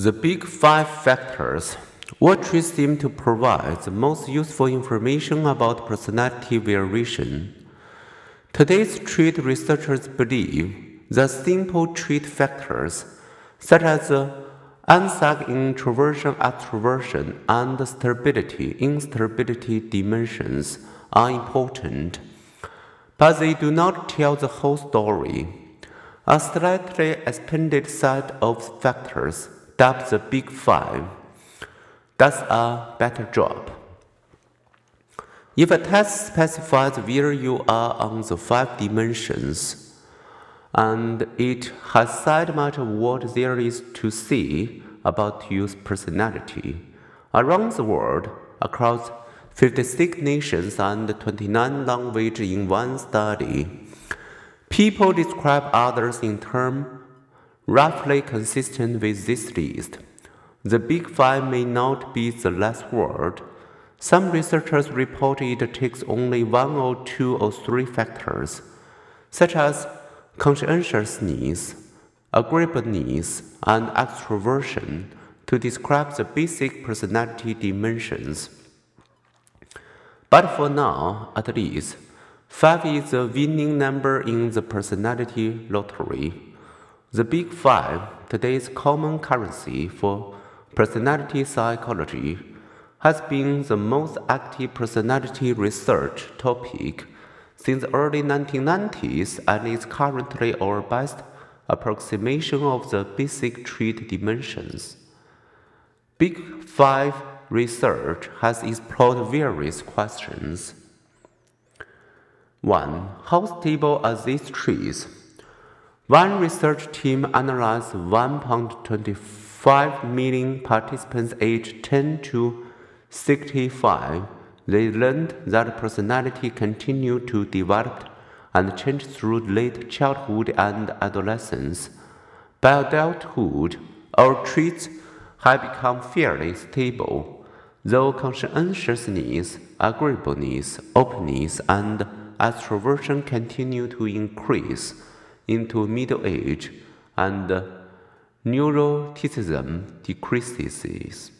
The big five factors. Traits seem to provide the most useful information about personality variation? Today's trait researchers believe that simple trait factors, such as the Eysencks' introversion, extroversion, and stability, instability dimensions, are important, but they do not tell the whole story. A slightly expanded set of factors, dubbed the Big Five, does a better job. If a test specifies where you are on the five dimensions, and it has said much of what there is to see about your personality, around the world, across 56 nations and 29 languages in one study, People describe others in terms roughly consistent with this list. The Big Five may not be the last word. Some researchers report it takes only one or two or three factors, such as conscientiousness, agreeableness, and extroversion, to describe the basic personality dimensions. But for now, at least, Five is the winning number in the personality lottery. The Big Five, today's common currency for personality psychology, has been the most active personality research topic since the early 1990s and is currently our best approximation of the basic trait dimensions. Big Five research has explored various questions 1. How stable are these trees? One research team analyzed 1.25 million participants aged 10 to 65. They learned that personality continued to develop and change through late childhood and adolescence. By adulthood, our traits have become fairly stable, though conscientiousness, agreeableness, openness, and extroversion continued to increase into middle age and neuroticism decreases.